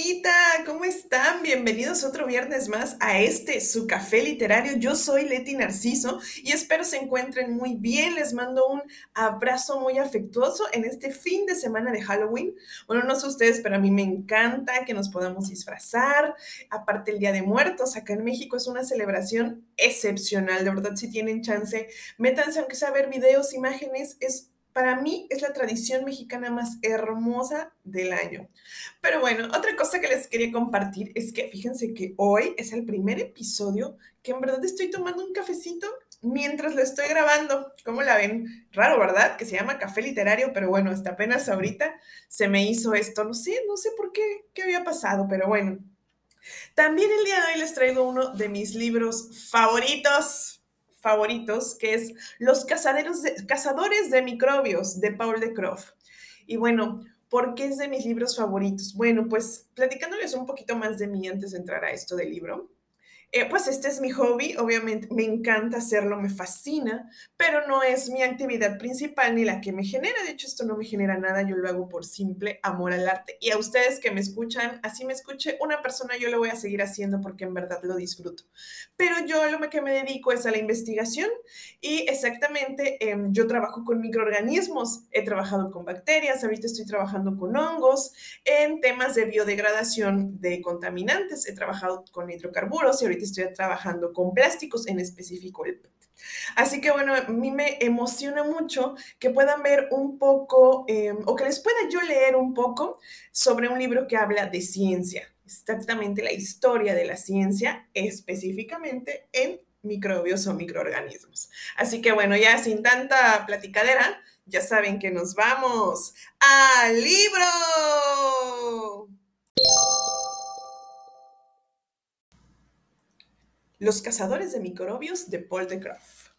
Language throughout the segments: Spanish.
bonita, ¿cómo están? Bienvenidos otro viernes más a este, su café literario. Yo soy Leti Narciso y espero se encuentren muy bien. Les mando un abrazo muy afectuoso en este fin de semana de Halloween. Bueno, no sé ustedes, pero a mí me encanta que nos podamos disfrazar. Aparte, el Día de Muertos acá en México es una celebración excepcional. De verdad, si tienen chance, métanse aunque sea a ver videos, imágenes, es para mí es la tradición mexicana más hermosa del año. Pero bueno, otra cosa que les quería compartir es que fíjense que hoy es el primer episodio que en verdad estoy tomando un cafecito mientras lo estoy grabando. ¿Cómo la ven? Raro, ¿verdad? Que se llama café literario, pero bueno, hasta apenas ahorita se me hizo esto. No sé, no sé por qué, qué había pasado, pero bueno. También el día de hoy les traigo uno de mis libros favoritos favoritos, que es Los de, cazadores de microbios de Paul de Croft. Y bueno, ¿por qué es de mis libros favoritos? Bueno, pues platicándoles un poquito más de mí antes de entrar a esto del libro. Eh, pues este es mi hobby, obviamente me encanta hacerlo, me fascina, pero no es mi actividad principal ni la que me genera. De hecho, esto no me genera nada, yo lo hago por simple amor al arte. Y a ustedes que me escuchan, así me escuche una persona, yo lo voy a seguir haciendo porque en verdad lo disfruto. Pero yo lo que me dedico es a la investigación y exactamente em, yo trabajo con microorganismos, he trabajado con bacterias, ahorita estoy trabajando con hongos, en temas de biodegradación de contaminantes, he trabajado con hidrocarburos y ahorita estoy trabajando con plásticos, en específico el. Así que bueno, a mí me emociona mucho que puedan ver un poco em, o que les pueda yo leer un poco sobre un libro que habla de ciencia, exactamente la historia de la ciencia, específicamente en microbios o microorganismos. Así que bueno, ya sin tanta platicadera, ya saben que nos vamos al libro. Los cazadores de microbios de Paul de Graaf.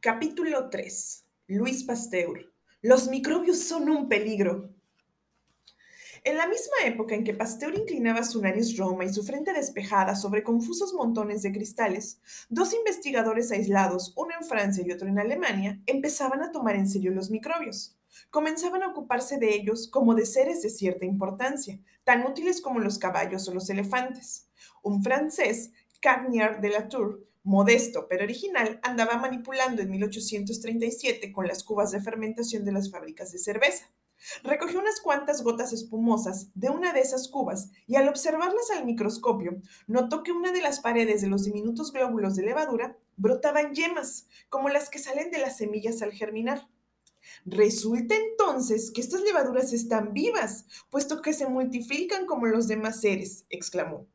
Capítulo 3. Luis Pasteur. Los microbios son un peligro. En la misma época en que Pasteur inclinaba su nariz roma y su frente despejada sobre confusos montones de cristales, dos investigadores aislados, uno en Francia y otro en Alemania, empezaban a tomar en serio los microbios. Comenzaban a ocuparse de ellos como de seres de cierta importancia, tan útiles como los caballos o los elefantes. Un francés, Cagnier de la Tour, modesto pero original, andaba manipulando en 1837 con las cubas de fermentación de las fábricas de cerveza. Recogió unas cuantas gotas espumosas de una de esas cubas y al observarlas al microscopio, notó que una de las paredes de los diminutos glóbulos de levadura brotaban yemas, como las que salen de las semillas al germinar. Resulta entonces que estas levaduras están vivas, puesto que se multiplican como los demás seres, exclamó.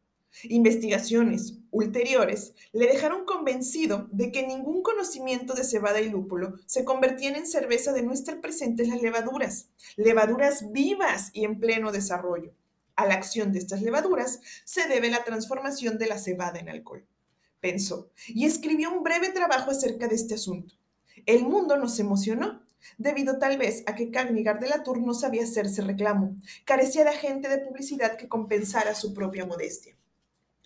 Investigaciones ulteriores le dejaron convencido de que ningún conocimiento de cebada y lúpulo se convertían en cerveza de no estar presentes las levaduras, levaduras vivas y en pleno desarrollo. A la acción de estas levaduras se debe la transformación de la cebada en alcohol, pensó, y escribió un breve trabajo acerca de este asunto. El mundo nos emocionó debido tal vez a que Cagnigar de la Tour no sabía hacerse reclamo, carecía de agente de publicidad que compensara su propia modestia.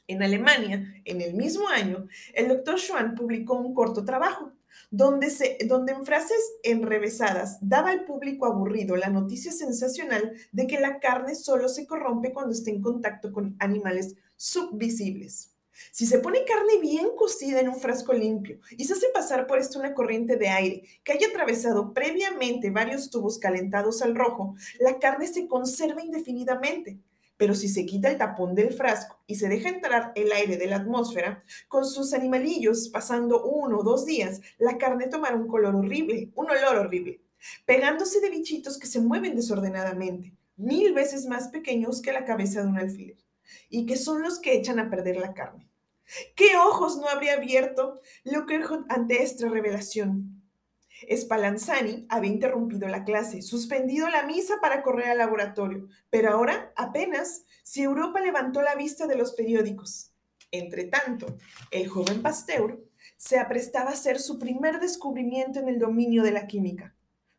En Alemania, en el mismo año, el doctor Schwann publicó un corto trabajo, donde, en frases enrevesadas daba al público aburrido la noticia sensacional de que la carne solo se corrompe cuando está en contacto con animales subvisibles. Si se pone carne bien cocida en un frasco limpio y se hace pasar por esto una corriente de aire que haya atravesado previamente varios tubos calentados al rojo, la carne se conserva indefinidamente. Pero si se quita el tapón del frasco y se deja entrar el aire de la atmósfera, con sus animalillos pasando uno o dos días, la carne tomará un color horrible, un olor horrible, pegándose de bichitos que se mueven desordenadamente, mil veces más pequeños que la cabeza de un alfiler, y que son los que echan a perder la carne. ¿Qué ojos no habría abierto Lockerhut ante esta revelación? Spallanzani había interrumpido la clase, suspendido la misa para correr al laboratorio, pero ahora apenas si Europa levantó la vista de los periódicos. Entre tanto, el joven Pasteur se aprestaba a hacer su primer descubrimiento en el dominio de la química.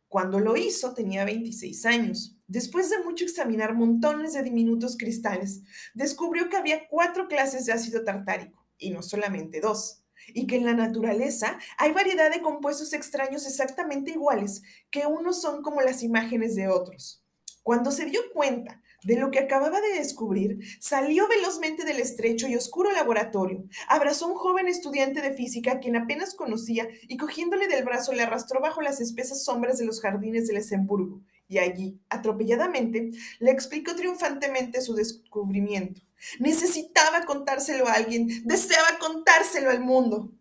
Cuando lo hizo tenía 26 años. Después de mucho examinar montones de diminutos cristales, descubrió que había cuatro clases de ácido tartárico, y no solamente dos y que en la naturaleza hay variedad de compuestos extraños exactamente iguales, que unos son como las imágenes de otros. Cuando se dio cuenta de lo que acababa de descubrir, salió velozmente del estrecho y oscuro laboratorio, abrazó a un joven estudiante de física quien apenas conocía y cogiéndole del brazo le arrastró bajo las espesas sombras de los jardines de Lesemburgo. Y allí, atropelladamente, le explicó triunfantemente su descubrimiento. Necesitaba contárselo a alguien, deseaba contárselo al mundo.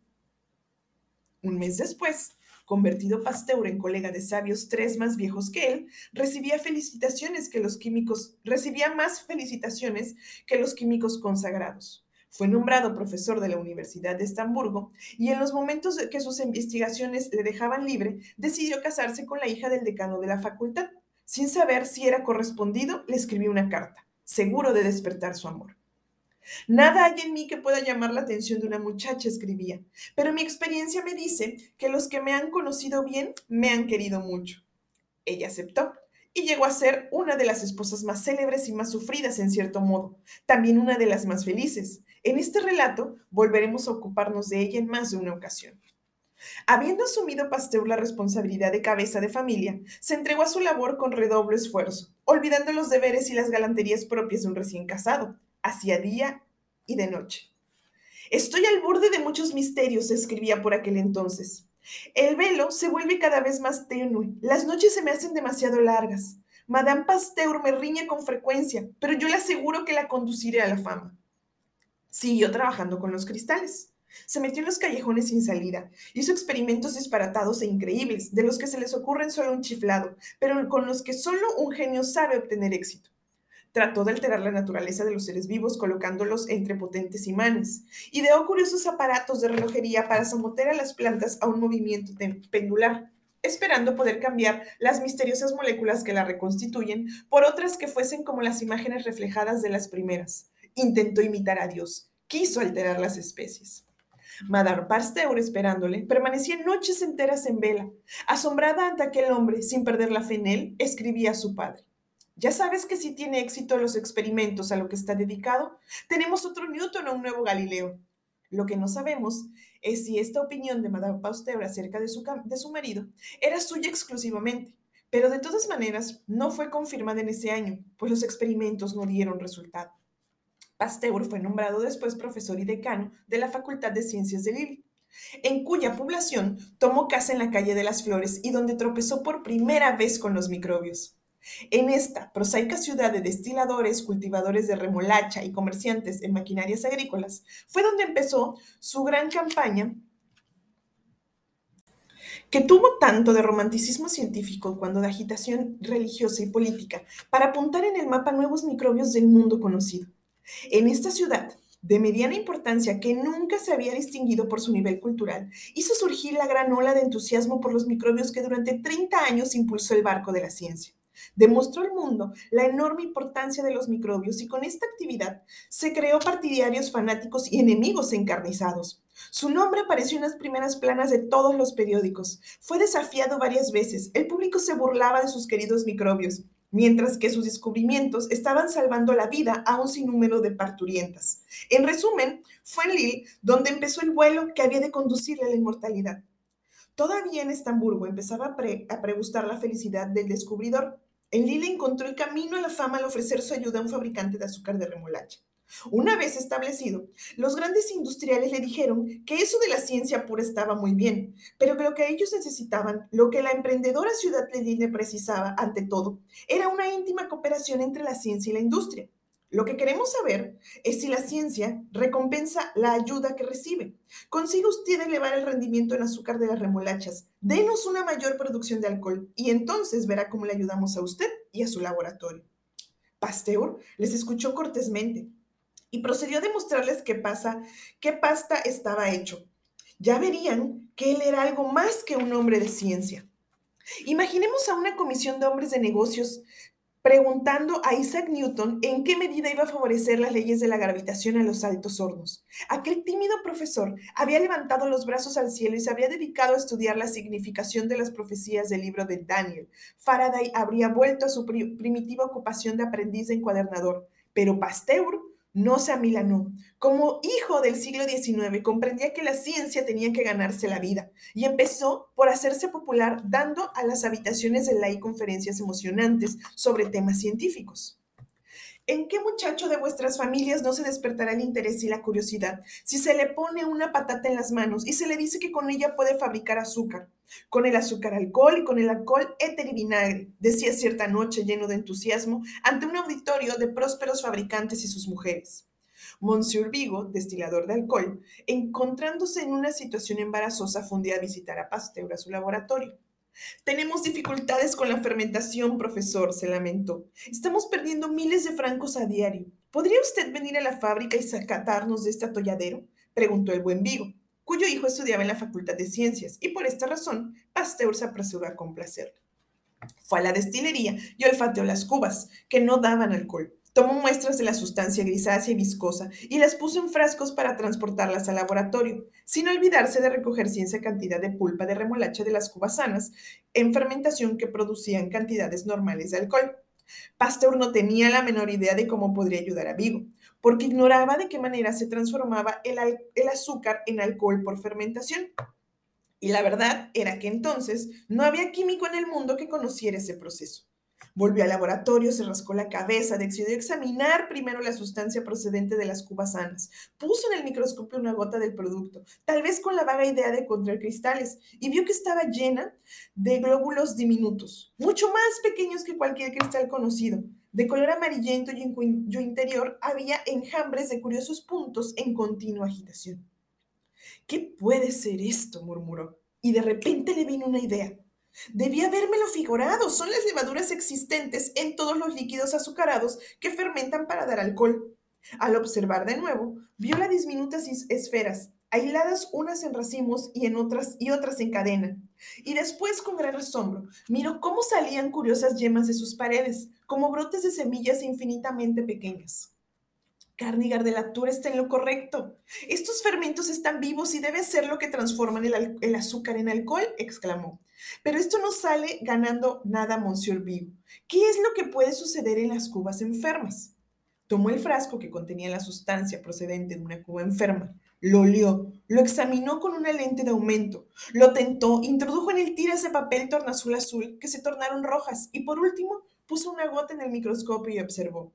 Un mes después, convertido Pasteur en colega de sabios tres más viejos que él, recibía felicitaciones que los químicos, recibía más felicitaciones que los químicos consagrados. Fue nombrado profesor de la Universidad de Estamburgo y en los momentos que sus investigaciones le dejaban libre, decidió casarse con la hija del decano de la facultad. Sin saber si era correspondido, le escribió una carta, seguro de despertar su amor. Nada hay en mí que pueda llamar la atención de una muchacha, escribía, pero mi experiencia me dice que los que me han conocido bien me han querido mucho. Ella aceptó y llegó a ser una de las esposas más célebres y más sufridas en cierto modo, también una de las más felices. En este relato volveremos a ocuparnos de ella en más de una ocasión. Habiendo asumido Pasteur la responsabilidad de cabeza de familia, se entregó a su labor con redoble esfuerzo, olvidando los deberes y las galanterías propias de un recién casado, hacia día y de noche. Estoy al borde de muchos misterios, escribía por aquel entonces. El velo se vuelve cada vez más tenue, las noches se me hacen demasiado largas. Madame Pasteur me riñe con frecuencia, pero yo le aseguro que la conduciré a la fama. Siguió trabajando con los cristales. Se metió en los callejones sin salida. Hizo experimentos disparatados e increíbles, de los que se les ocurren solo un chiflado, pero con los que solo un genio sabe obtener éxito. Trató de alterar la naturaleza de los seres vivos colocándolos entre potentes imanes. Ideó curiosos aparatos de relojería para someter a las plantas a un movimiento pendular, esperando poder cambiar las misteriosas moléculas que la reconstituyen por otras que fuesen como las imágenes reflejadas de las primeras. Intentó imitar a Dios, quiso alterar las especies. Madame Pasteur, esperándole, permanecía noches enteras en vela. Asombrada ante aquel hombre, sin perder la fe en él, escribía a su padre. Ya sabes que si tiene éxito los experimentos a lo que está dedicado, tenemos otro Newton o un nuevo Galileo. Lo que no sabemos es si esta opinión de Madame Pasteur acerca de su, de su marido era suya exclusivamente, pero de todas maneras no fue confirmada en ese año, pues los experimentos no dieron resultado. Pasteur fue nombrado después profesor y decano de la Facultad de Ciencias de Lille, en cuya población tomó casa en la calle de las Flores y donde tropezó por primera vez con los microbios. En esta prosaica ciudad de destiladores, cultivadores de remolacha y comerciantes en maquinarias agrícolas, fue donde empezó su gran campaña que tuvo tanto de romanticismo científico cuando de agitación religiosa y política para apuntar en el mapa nuevos microbios del mundo conocido. En esta ciudad, de mediana importancia que nunca se había distinguido por su nivel cultural, hizo surgir la gran ola de entusiasmo por los microbios que durante 30 años impulsó el barco de la ciencia. Demostró al mundo la enorme importancia de los microbios y con esta actividad se creó partidarios fanáticos y enemigos encarnizados. Su nombre apareció en las primeras planas de todos los periódicos. Fue desafiado varias veces. El público se burlaba de sus queridos microbios, mientras que sus descubrimientos estaban salvando la vida a un sinnúmero de parturientas. En resumen, fue en Lille donde empezó el vuelo que había de conducirle a la inmortalidad. Todavía en Estamburgo empezaba a, a pregustar la felicidad del descubridor. En Lille encontró el camino a la fama al ofrecer su ayuda a un fabricante de azúcar de remolacha. Una vez establecido, los grandes industriales le dijeron que eso de la ciencia pura estaba muy bien, pero que lo que ellos necesitaban, lo que la emprendedora ciudad Lille precisaba ante todo, era una íntima cooperación entre la ciencia y la industria. Lo que queremos saber es si la ciencia recompensa la ayuda que recibe. Consigue usted elevar el rendimiento en azúcar de las remolachas. Denos una mayor producción de alcohol y entonces verá cómo le ayudamos a usted y a su laboratorio. Pasteur les escuchó cortésmente y procedió a demostrarles qué pasa, qué pasta estaba hecho. Ya verían que él era algo más que un hombre de ciencia. Imaginemos a una comisión de hombres de negocios preguntando a Isaac Newton en qué medida iba a favorecer las leyes de la gravitación a los altos hornos. Aquel tímido profesor había levantado los brazos al cielo y se había dedicado a estudiar la significación de las profecías del libro de Daniel. Faraday habría vuelto a su primitiva ocupación de aprendiz de encuadernador, pero Pasteur no se amilanó. Como hijo del siglo XIX, comprendía que la ciencia tenía que ganarse la vida y empezó por hacerse popular dando a las habitaciones de la y conferencias emocionantes sobre temas científicos. ¿En qué muchacho de vuestras familias no se despertará el interés y la curiosidad si se le pone una patata en las manos y se le dice que con ella puede fabricar azúcar? Con el azúcar alcohol y con el alcohol éter y vinagre, decía cierta noche lleno de entusiasmo ante un auditorio de prósperos fabricantes y sus mujeres. Monsieur Vigo, destilador de alcohol, encontrándose en una situación embarazosa, fue un día a visitar a Pasteur a su laboratorio. Tenemos dificultades con la fermentación, profesor, se lamentó. Estamos perdiendo miles de francos a diario. ¿Podría usted venir a la fábrica y sacatarnos de este atolladero? preguntó el buen Vigo, cuyo hijo estudiaba en la Facultad de Ciencias, y por esta razón Pasteur se apresuró a complacerlo. Fue a la destilería y olfateó las cubas, que no daban alcohol. Tomó muestras de la sustancia grisácea y viscosa y las puso en frascos para transportarlas al laboratorio, sin olvidarse de recoger ciencia cantidad de pulpa de remolacha de las cubas sanas en fermentación que producían cantidades normales de alcohol. Pasteur no tenía la menor idea de cómo podría ayudar a Vigo, porque ignoraba de qué manera se transformaba el, el azúcar en alcohol por fermentación. Y la verdad era que entonces no había químico en el mundo que conociera ese proceso. Volvió al laboratorio, se rascó la cabeza, decidió examinar primero la sustancia procedente de las cubas sanas. Puso en el microscopio una gota del producto, tal vez con la vaga idea de encontrar cristales, y vio que estaba llena de glóbulos diminutos, mucho más pequeños que cualquier cristal conocido. De color amarillento y en cuyo interior había enjambres de curiosos puntos en continua agitación. ¿Qué puede ser esto? murmuró. Y de repente le vino una idea. Debía habérmelo figurado. Son las levaduras existentes en todos los líquidos azucarados que fermentan para dar alcohol. Al observar de nuevo, vio las diminutas esferas, aisladas unas en racimos y en otras y otras en cadena. Y después, con gran asombro, miró cómo salían curiosas yemas de sus paredes, como brotes de semillas infinitamente pequeñas. Carnigar de la Tour está en lo correcto. Estos fermentos están vivos y debe ser lo que transforman el, azúcar en alcohol, exclamó. Pero esto no sale ganando nada, Monsieur Vigo. ¿Qué es lo que puede suceder en las cubas enfermas? Tomó el frasco que contenía la sustancia procedente de una cuba enferma, lo olió, lo examinó con una lente de aumento, lo tentó, introdujo en el tiras de papel tornazul azul que se tornaron rojas y por último puso una gota en el microscopio y observó.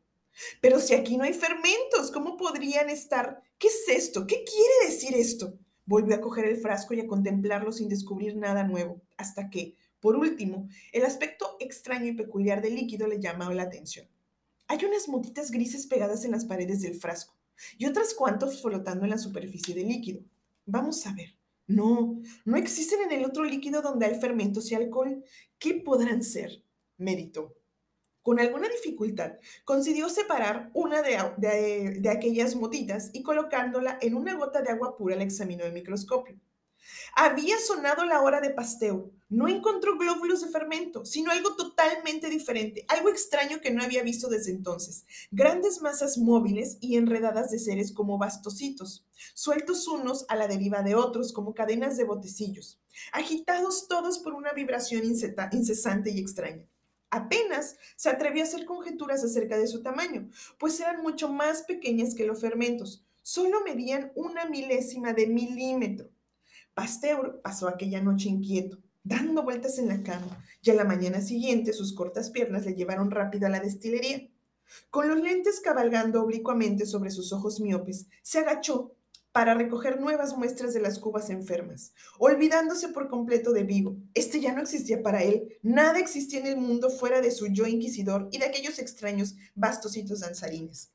Pero si aquí no hay fermentos, ¿cómo podrían estar? ¿Qué es esto? ¿Qué quiere decir esto? Volvió a coger el frasco y a contemplarlo sin descubrir nada nuevo, hasta que, por último, el aspecto extraño y peculiar del líquido le llamó la atención. Hay unas motitas grises pegadas en las paredes del frasco y otras cuantos flotando en la superficie del líquido. Vamos a ver. No, no existen en el otro líquido donde hay fermentos y alcohol. ¿Qué podrán ser? meditó. Con alguna dificultad, consiguió separar una de, aquellas motitas y colocándola en una gota de agua pura la examinó el microscopio. Había sonado la hora de pasteo. No encontró glóbulos de fermento, sino algo totalmente diferente, algo extraño que no había visto desde entonces. Grandes masas móviles y enredadas de seres como bastocitos, sueltos unos a la deriva de otros como cadenas de botecillos, agitados todos por una vibración incesante y extraña. Apenas se atrevió a hacer conjeturas acerca de su tamaño, pues eran mucho más pequeñas que los fermentos, solo medían una milésima de milímetro. Pasteur pasó aquella noche inquieto, dando vueltas en la cama, y a la mañana siguiente sus cortas piernas le llevaron rápido a la destilería. Con los lentes cabalgando oblicuamente sobre sus ojos miopes, se agachó para recoger nuevas muestras de las cubas enfermas, olvidándose por completo de Vigo. Este ya no existía para él, nada existía en el mundo fuera de su yo inquisidor y de aquellos extraños bastositos danzarines.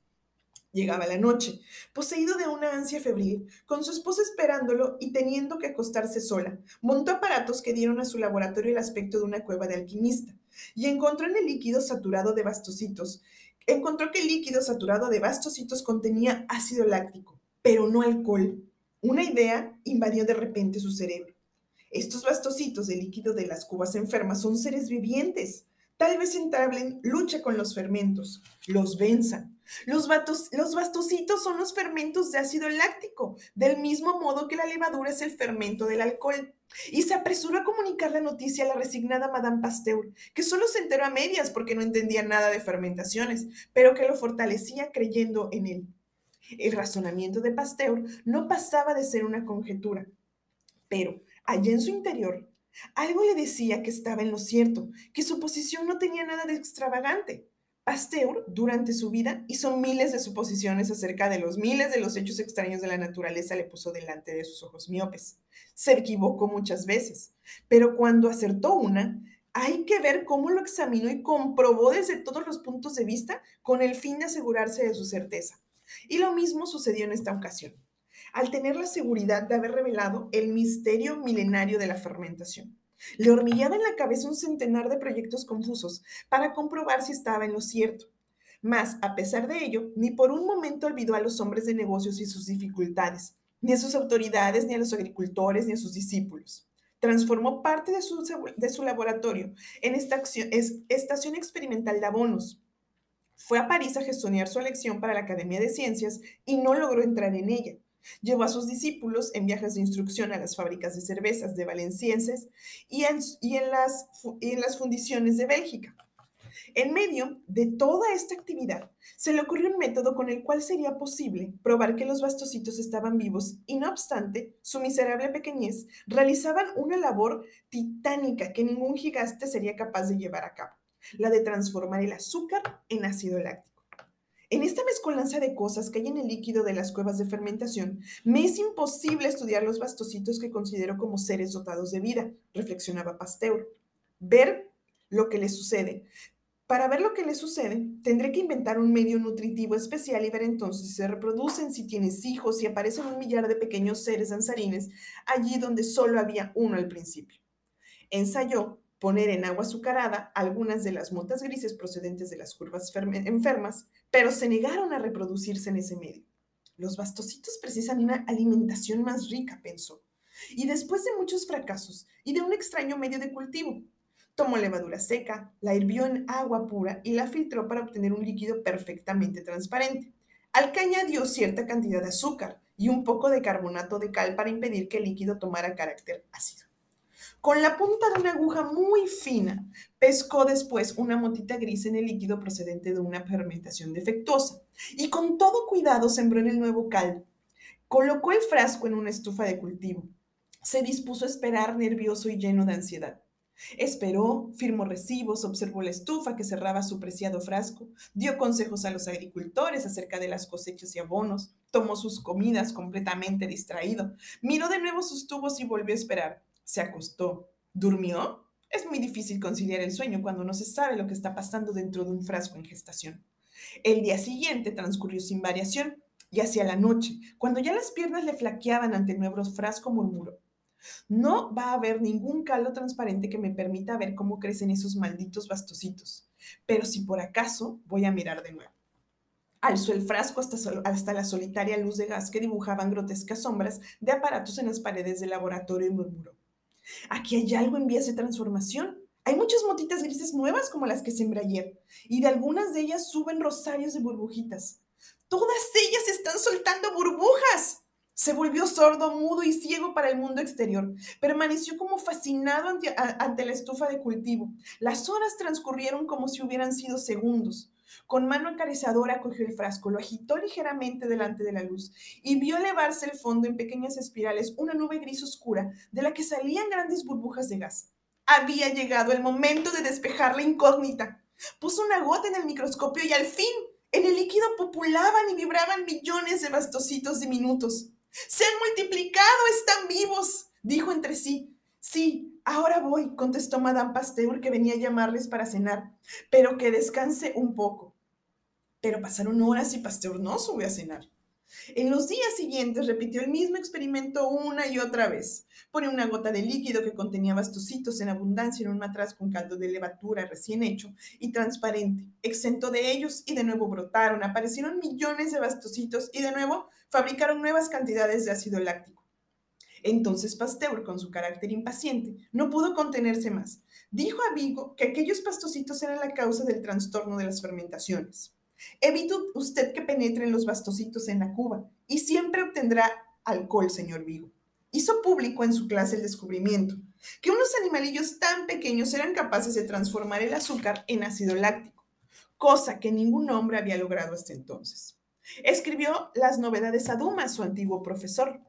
Llegaba la noche, poseído de una ansia febril, con su esposa esperándolo y teniendo que acostarse sola, montó aparatos que dieron a su laboratorio el aspecto de una cueva de alquimista, y encontró en el líquido saturado de bastocitos, encontró que el líquido saturado de bastocitos contenía ácido láctico, pero no alcohol. Una idea invadió de repente su cerebro. Estos bastocitos de líquido de las cubas enfermas son seres vivientes. Tal vez entablen lucha con los fermentos, los venzan. Los, los bastocitos son los fermentos de ácido láctico, del mismo modo que la levadura es el fermento del alcohol. Y se apresuró a comunicar la noticia a la resignada Madame Pasteur, que solo se enteró a medias porque no entendía nada de fermentaciones, pero que lo fortalecía creyendo en él. El razonamiento de Pasteur no pasaba de ser una conjetura, pero allá en su interior algo le decía que estaba en lo cierto, que su posición no tenía nada de extravagante. Pasteur, durante su vida, hizo miles de suposiciones acerca de los miles de los hechos extraños de la naturaleza le puso delante de sus ojos miopes. Se equivocó muchas veces, pero cuando acertó una, hay que ver cómo lo examinó y comprobó desde todos los puntos de vista con el fin de asegurarse de su certeza. Y lo mismo sucedió en esta ocasión, al tener la seguridad de haber revelado el misterio milenario de la fermentación. Le hormigueaba en la cabeza un centenar de proyectos confusos para comprobar si estaba en lo cierto. Mas, a pesar de ello, ni por un momento olvidó a los hombres de negocios y sus dificultades, ni a sus autoridades, ni a los agricultores, ni a sus discípulos. Transformó parte de su, de su laboratorio en esta estación experimental de abonos. Fue a París a gestionar su elección para la Academia de Ciencias y no logró entrar en ella. Llevó a sus discípulos en viajes de instrucción a las fábricas de cervezas de valencienses y en, las fundiciones de Bélgica. En medio de toda esta actividad, se le ocurrió un método con el cual sería posible probar que los bastocitos estaban vivos y no obstante, su miserable pequeñez, realizaban una labor titánica que ningún gigante sería capaz de llevar a cabo, la de transformar el azúcar en ácido láctico. En esta mezcolanza de cosas que hay en el líquido de las cuevas de fermentación, me es imposible estudiar los bastocitos que considero como seres dotados de vida, reflexionaba Pasteur. Ver lo que les sucede. Para ver lo que les sucede, tendré que inventar un medio nutritivo especial y ver entonces si se reproducen, si tienes hijos, si aparecen un millar de pequeños seres danzarines allí donde solo había uno al principio. Ensayó poner en agua azucarada algunas de las motas grises procedentes de las curvas enfermas, pero se negaron a reproducirse en ese medio. Los bastocitos precisan una alimentación más rica, pensó. Y después de muchos fracasos y de un extraño medio de cultivo, tomó levadura seca, la hirvió en agua pura y la filtró para obtener un líquido perfectamente transparente, al que añadió cierta cantidad de azúcar y un poco de carbonato de cal para impedir que el líquido tomara carácter ácido. Con la punta de una aguja muy fina, pescó después una motita gris en el líquido procedente de una fermentación defectuosa y con todo cuidado sembró en el nuevo caldo. Colocó el frasco en una estufa de cultivo. Se dispuso a esperar nervioso y lleno de ansiedad. Esperó, firmó recibos, observó la estufa que cerraba su preciado frasco, dio consejos a los agricultores acerca de las cosechas y abonos, tomó sus comidas completamente distraído, miró de nuevo sus tubos y volvió a esperar se acostó, durmió. Es muy difícil conciliar el sueño cuando no se sabe lo que está pasando dentro de un frasco en gestación. El día siguiente transcurrió sin variación y hacia la noche, cuando ya las piernas le flaqueaban ante el nuevo frasco, murmuró. No va a haber ningún caldo transparente que me permita ver cómo crecen esos malditos bastocitos, pero si por acaso voy a mirar de nuevo. Alzó el frasco hasta, hasta, la solitaria luz de gas que dibujaban grotescas sombras de aparatos en las paredes del laboratorio y murmuró. Aquí hay algo en vías de transformación. Hay muchas motitas grises nuevas como las que sembré ayer, y de algunas de ellas suben rosarios de burbujitas. Todas ellas están soltando burbujas. Se volvió sordo, mudo y ciego para el mundo exterior. Permaneció como fascinado ante, ante, la estufa de cultivo. Las horas transcurrieron como si hubieran sido segundos. Con mano acariciadora cogió el frasco, lo agitó ligeramente delante de la luz y vio elevarse el fondo en pequeñas espirales una nube gris oscura de la que salían grandes burbujas de gas. Había llegado el momento de despejar la incógnita. Puso una gota en el microscopio y al fin en el líquido populaban y vibraban millones de bastocitos diminutos. Se han multiplicado, están vivos, dijo entre sí. Sí, ahora voy, contestó Madame Pasteur, que venía a llamarles para cenar, pero que descanse un poco. Pero pasaron horas y Pasteur no subió a cenar. En los días siguientes repitió el mismo experimento una y otra vez. Pone una gota de líquido que contenía bastocitos en abundancia en un matraz con caldo de levatura recién hecho y transparente. Exento de ellos y de nuevo brotaron, aparecieron millones de bastocitos y de nuevo fabricaron nuevas cantidades de ácido láctico. Entonces Pasteur, con su carácter impaciente, no pudo contenerse más. Dijo a Vigo que aquellos pastocitos eran la causa del trastorno de las fermentaciones. Evite usted que penetren los bastocitos en la cuba y siempre obtendrá alcohol, señor Vigo. Hizo público en su clase el descubrimiento que unos animalillos tan pequeños eran capaces de transformar el azúcar en ácido láctico, cosa que ningún hombre había logrado hasta entonces. Escribió las novedades a Dumas, su antiguo profesor.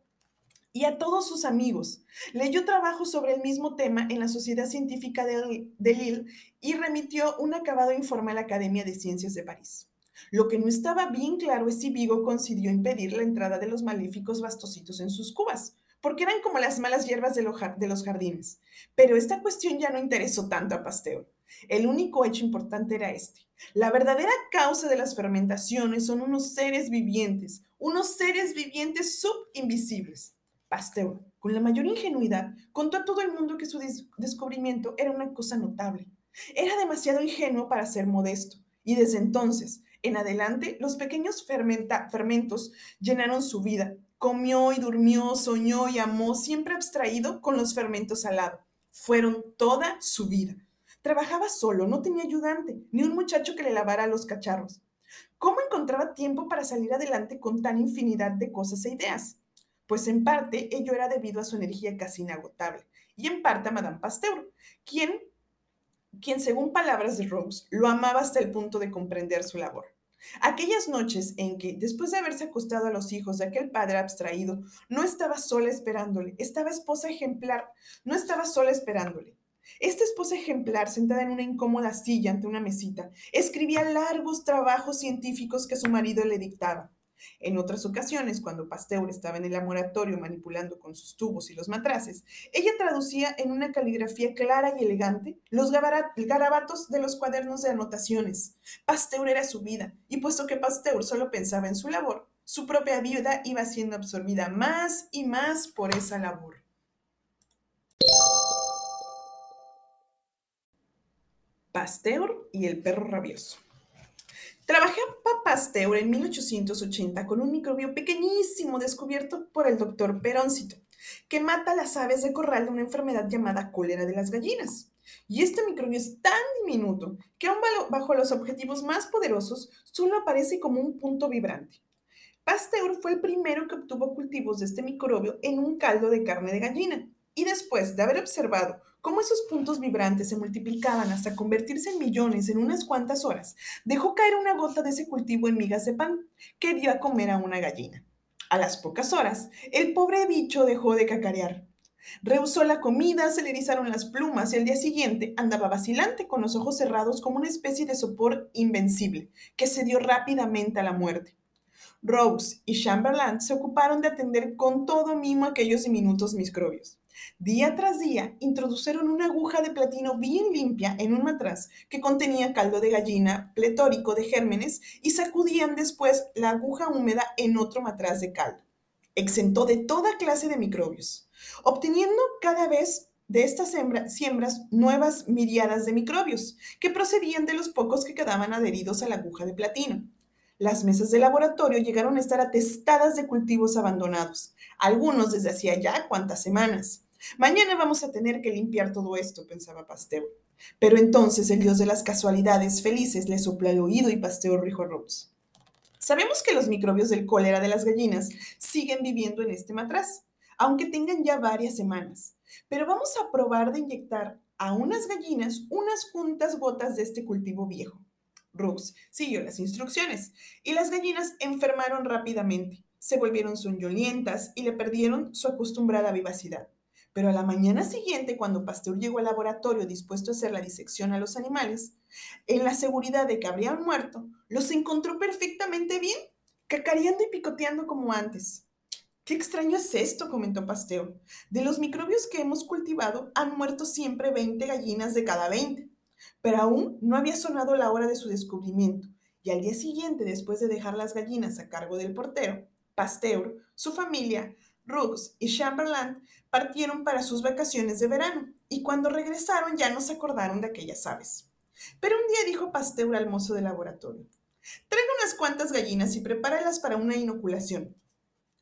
Y a todos sus amigos. Leyó trabajos sobre el mismo tema en la Sociedad Científica de, Lille y remitió un acabado informe a la Academia de Ciencias de París. Lo que no estaba bien claro es si Vigo consiguió impedir la entrada de los malíficos bastositos en sus cubas, porque eran como las malas hierbas de, los jardines. Pero esta cuestión ya no interesó tanto a Pasteur. El único hecho importante era este. La verdadera causa de las fermentaciones son unos seres vivientes, unos seres vivientes subinvisibles. Pasteur, con la mayor ingenuidad, contó a todo el mundo que su descubrimiento era una cosa notable. Era demasiado ingenuo para ser modesto, y desde entonces en adelante los pequeños fermentos llenaron su vida. Comió y durmió, soñó y amó, siempre abstraído con los fermentos al lado. Fueron toda su vida. Trabajaba solo, no tenía ayudante, ni un muchacho que le lavara los cacharros. ¿Cómo encontraba tiempo para salir adelante con tan infinidad de cosas e ideas? Pues en parte ello era debido a su energía casi inagotable, y en parte a Madame Pasteur, quien, quien según palabras de Rose, lo amaba hasta el punto de comprender su labor. Aquellas noches en que, después de haberse acostado a los hijos de aquel padre abstraído, no estaba sola esperándole, estaba esposa ejemplar, no estaba sola esperándole. Esta esposa ejemplar, sentada en una incómoda silla ante una mesita, escribía largos trabajos científicos que su marido le dictaba. En otras ocasiones, cuando Pasteur estaba en el laboratorio manipulando con sus tubos y los matraces, ella traducía en una caligrafía clara y elegante los garabatos de los cuadernos de anotaciones. Pasteur era su vida, y puesto que Pasteur solo pensaba en su labor, su propia vida iba siendo absorbida más y más por esa labor. Pasteur y el perro rabioso. Trabajé a Pasteur en 1880 con un microbio pequeñísimo descubierto por el doctor Peroncito, que mata a las aves de corral de una enfermedad llamada cólera de las gallinas. Y este microbio es tan diminuto que aún bajo los objetivos más poderosos solo aparece como un punto vibrante. Pasteur fue el primero que obtuvo cultivos de este microbio en un caldo de carne de gallina. Y después de haber observado cómo esos puntos vibrantes se multiplicaban hasta convertirse en millones en unas cuantas horas, dejó caer una gota de ese cultivo en migas de pan que dio a comer a una gallina. A las pocas horas, el pobre bicho dejó de cacarear. Rehusó la comida, se le erizaron las plumas y al día siguiente andaba vacilante con los ojos cerrados como una especie de sopor invencible que se dio rápidamente a la muerte. Rose y Chamberlain se ocuparon de atender con todo mimo aquellos diminutos microbios. Día tras día introdujeron una aguja de platino bien limpia en un matraz que contenía caldo de gallina pletórico de gérmenes y sacudían después la aguja húmeda en otro matraz de caldo. Exentó de toda clase de microbios, obteniendo cada vez de estas siembras nuevas miriadas de microbios que procedían de los pocos que quedaban adheridos a la aguja de platino. Las mesas de laboratorio llegaron a estar atestadas de cultivos abandonados, algunos desde hacía ya cuantas semanas. Mañana vamos a tener que limpiar todo esto, pensaba Pasteur. Pero entonces el dios de las casualidades felices le sopla el oído y Pasteur dijo a Rose. Sabemos que los microbios del cólera de las gallinas siguen viviendo en este matraz, aunque tengan ya varias semanas. Pero vamos a probar de inyectar a unas gallinas unas juntas gotas de este cultivo viejo. Rose siguió las instrucciones y las gallinas enfermaron rápidamente, se volvieron soñolientas y le perdieron su acostumbrada vivacidad. Pero a la mañana siguiente, cuando Pasteur llegó al laboratorio dispuesto a hacer la disección a los animales, en la seguridad de que habrían muerto, los encontró perfectamente bien, cacareando y picoteando como antes. Qué extraño es esto, comentó Pasteur. De los microbios que hemos cultivado, han muerto siempre 20 gallinas de cada 20. Pero aún no había sonado la hora de su descubrimiento, y al día siguiente, después de dejar las gallinas a cargo del portero, Pasteur, su familia, Rooks y Chamberlain partieron para sus vacaciones de verano y cuando regresaron ya no se acordaron de aquellas aves. Pero un día dijo Pasteur al mozo de laboratorio, traiga unas cuantas gallinas y prepáralas para una inoculación.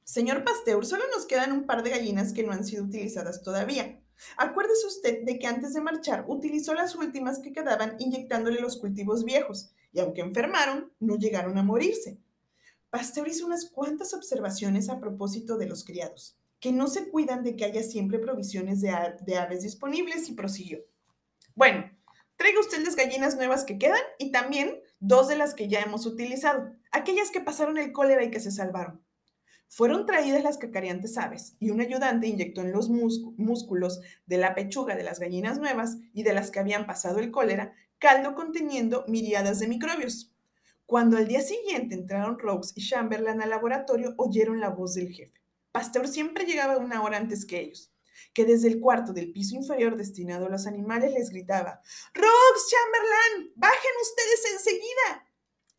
Señor Pasteur, solo nos quedan un par de gallinas que no han sido utilizadas todavía. Acuérdese usted de que antes de marchar utilizó las últimas que quedaban inyectándole los cultivos viejos, y aunque enfermaron, no llegaron a morirse. Pasteur hizo unas cuantas observaciones a propósito de los criados, que no se cuidan de que haya siempre provisiones de, aves disponibles y prosiguió. Bueno, traiga usted las gallinas nuevas que quedan y también dos de las que ya hemos utilizado, aquellas que pasaron el cólera y que se salvaron. Fueron traídas las cacareantes aves y un ayudante inyectó en los músculos de la pechuga de las gallinas nuevas y de las que habían pasado el cólera caldo conteniendo miriadas de microbios. Cuando al día siguiente entraron Rose y Chamberlain al laboratorio, oyeron la voz del jefe. Pasteur siempre llegaba una hora antes que ellos, que desde el cuarto del piso inferior destinado a los animales les gritaba, Rose, Chamberlain, bajen ustedes enseguida.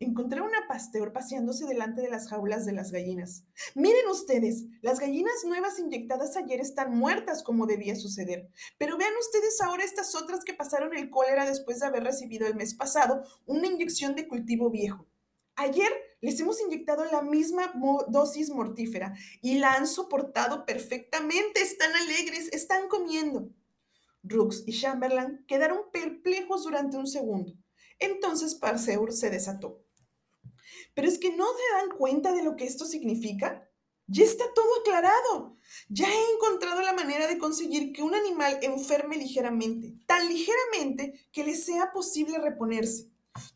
Encontré una pasteur paseándose delante de las jaulas de las gallinas. Miren ustedes, las gallinas nuevas inyectadas ayer están muertas como debía suceder. Pero vean ustedes ahora estas otras que pasaron el cólera después de haber recibido el mes pasado una inyección de cultivo viejo. Ayer les hemos inyectado la misma dosis mortífera y la han soportado perfectamente. Están alegres, están comiendo. Rux y Chamberlain quedaron perplejos durante un segundo. Entonces Parseur se desató. Pero es que no se dan cuenta de lo que esto significa. Ya está todo aclarado. Ya he encontrado la manera de conseguir que un animal enferme ligeramente, tan ligeramente que le sea posible reponerse.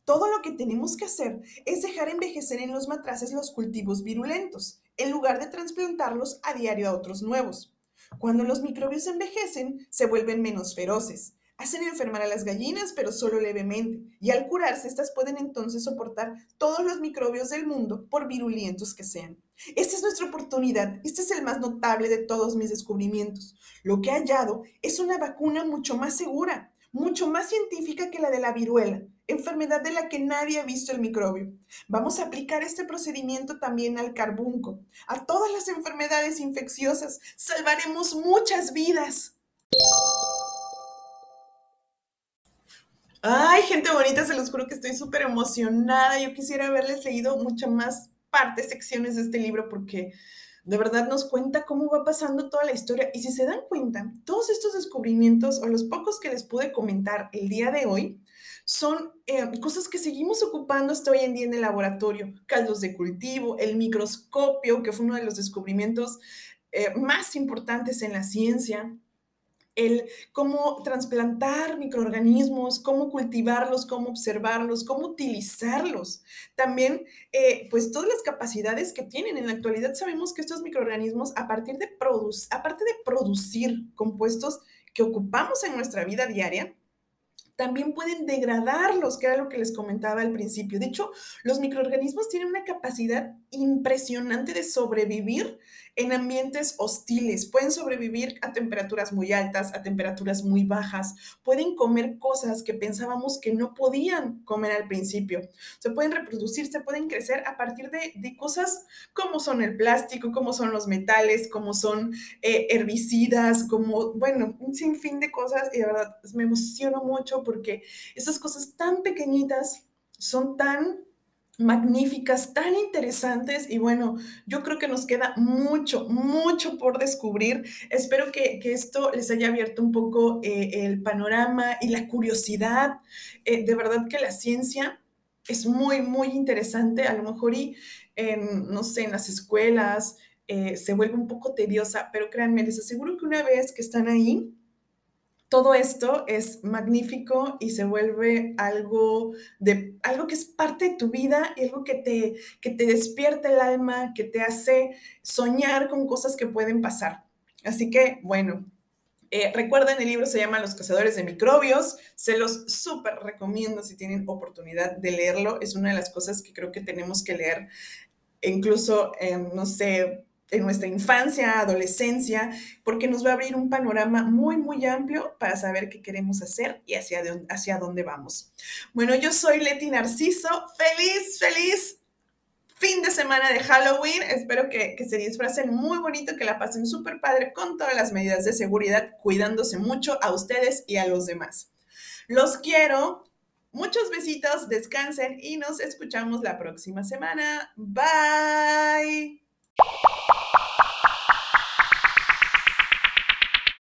Todo lo que tenemos que hacer es dejar envejecer en los matraces los cultivos virulentos, en lugar de trasplantarlos a diario a otros nuevos. Cuando los microbios envejecen, se vuelven menos feroces, Hacen enfermar a las gallinas, pero solo levemente, y al curarse, estas pueden entonces soportar todos los microbios del mundo, por virulentos que sean. Esta es nuestra oportunidad, este es el más notable de todos mis descubrimientos. Lo que he hallado es una vacuna mucho más segura, mucho más científica que la de la viruela, enfermedad de la que nadie ha visto el microbio. Vamos a aplicar este procedimiento también al carbunco, a todas las enfermedades infecciosas. Salvaremos muchas vidas. Ay, gente bonita, se los juro que estoy súper emocionada. Yo quisiera haberles leído muchas más partes, secciones de este libro, porque de verdad nos cuenta cómo va pasando toda la historia. Y si se dan cuenta, todos estos descubrimientos, o los pocos que les pude comentar el día de hoy, son eh, cosas que seguimos ocupando hasta hoy en día en el laboratorio. Caldos de cultivo, el microscopio, que fue uno de los descubrimientos eh, más importantes en la ciencia el cómo trasplantar microorganismos, cómo cultivarlos, cómo observarlos, cómo utilizarlos. También, eh, pues todas las capacidades que tienen. En la actualidad sabemos que estos microorganismos, a partir de aparte de producir compuestos que ocupamos en nuestra vida diaria, también pueden degradarlos, que era lo que les comentaba al principio. De hecho, los microorganismos tienen una capacidad impresionante de sobrevivir en ambientes hostiles. Pueden sobrevivir a temperaturas muy altas, a temperaturas muy bajas. Pueden comer cosas que pensábamos que no podían comer al principio. Se pueden reproducir, se pueden crecer a partir de, cosas como son el plástico, como son los metales, como son eh, herbicidas, como, bueno, un sinfín de cosas. Y de verdad, me emociono mucho porque esas cosas tan pequeñitas son tan magníficas, tan interesantes y bueno, yo creo que nos queda mucho, mucho por descubrir. Espero que, esto les haya abierto un poco eh, el panorama y la curiosidad. Eh, de verdad que la ciencia es muy, muy interesante. A lo mejor y, no sé, en las escuelas eh, se vuelve un poco tediosa, pero créanme, les aseguro que una vez que están ahí, todo esto es magnífico y se vuelve algo, de, algo que es parte de tu vida y algo que te, que te despierta el alma, que te hace soñar con cosas que pueden pasar. Así que, bueno, eh, recuerden, el libro se llama Los cazadores de microbios. Se los súper recomiendo si tienen oportunidad de leerlo. Es una de las cosas que creo que tenemos que leer, incluso, no sé, en nuestra infancia, adolescencia, porque nos va a abrir un panorama muy, muy amplio para saber qué queremos hacer y hacia, dónde vamos. Bueno, yo soy Leti Narciso. Feliz, feliz fin de semana de Halloween. Espero que, que se disfracen muy bonito, que la pasen súper padre con todas las medidas de seguridad, cuidándose mucho a ustedes y a los demás. Los quiero. Muchos besitos, descansen y nos escuchamos la próxima semana. Bye. you